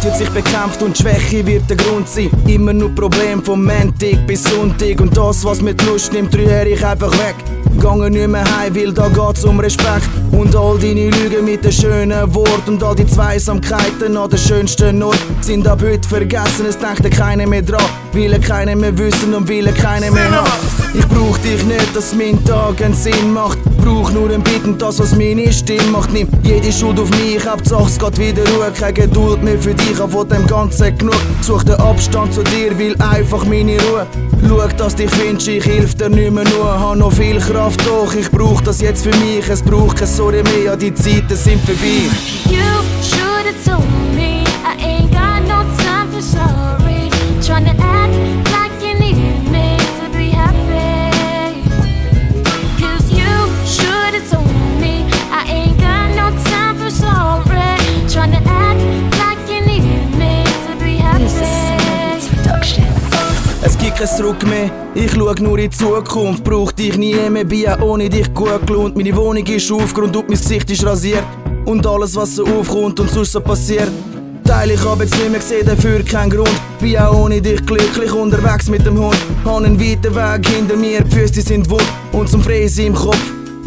Angst wird sich bekämpft und Schwäche wird der Grund sein. Immer nur Problem vom Montag bis Sonntag und das, was mit Lust nimmt, rühre ich einfach weg. Gange nicht mehr heim, weil da geht's um Respekt. Und all deine Lügen mit den schönen Worten und all die Zweisamkeiten an der schönsten Ort sind ab heute vergessen. Es denkt keiner mehr dran, will keiner mehr wissen und will keiner mehr haben. Ich brauch dich nicht, dass mein Tag einen Sinn macht. Brauch nur ein Bitten, das was meine Stimme macht. Nimm jede Schuld auf mich, Hauptsache es geht wieder Ruhe. Keine Geduld mehr für dich, hab von dem Ganzen genug. Such den Abstand zu dir, will einfach meine Ruhe. Schau, dass dich findest, ich hilf dir nicht mehr nur. Hab noch viel Kraft, doch ich brauch das jetzt für mich. Es braucht kein Sorry mehr, die Zeiten sind vorbei. Kein Zurück mehr, ich schau nur in die Zukunft. Brauch dich nie mehr, bin auch ohne dich gut gelohnt. Meine Wohnung ist aufgeräumt und mein Gesicht ist rasiert. Und alles, was so aufkommt und sonst so passiert. Teil ich hab jetzt nicht mehr gesehen, dafür kein Grund. Bin auch ohne dich glücklich unterwegs mit dem Hund. Hab einen weiten Weg hinter mir, die Füße sind wund. Und zum Fräsen im Kopf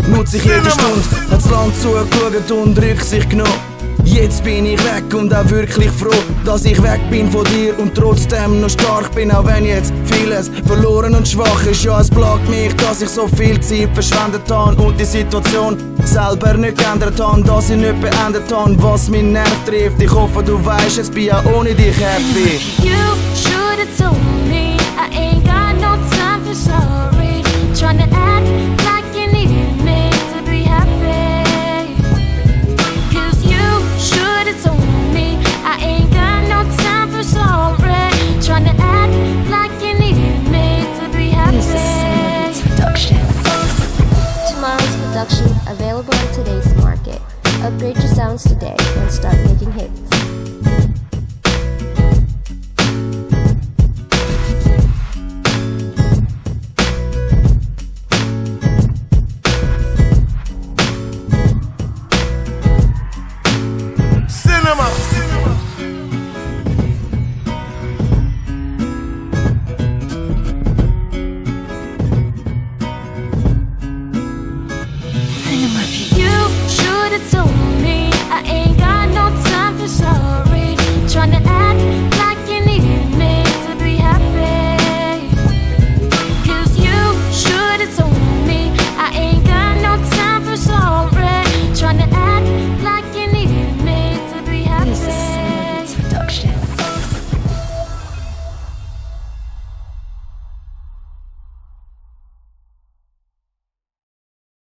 nutze ich jede Stunde. Hat's lang zugeschaut und Rücksicht genommen. Jetzt bin ich weg und auch wirklich froh, dass ich weg bin von dir und trotzdem noch stark bin, auch wenn jetzt vieles verloren und schwach ist. Ja, es plagt mich, dass ich so viel Zeit verschwendet habe und die Situation selber nicht geändert habe, dass ich nicht beendet habe, was mein Nerv trifft. Ich hoffe, du weißt, es bin auch ohne dich happy. You should have told me I ain't got no time for sorry. Tryna act today and start making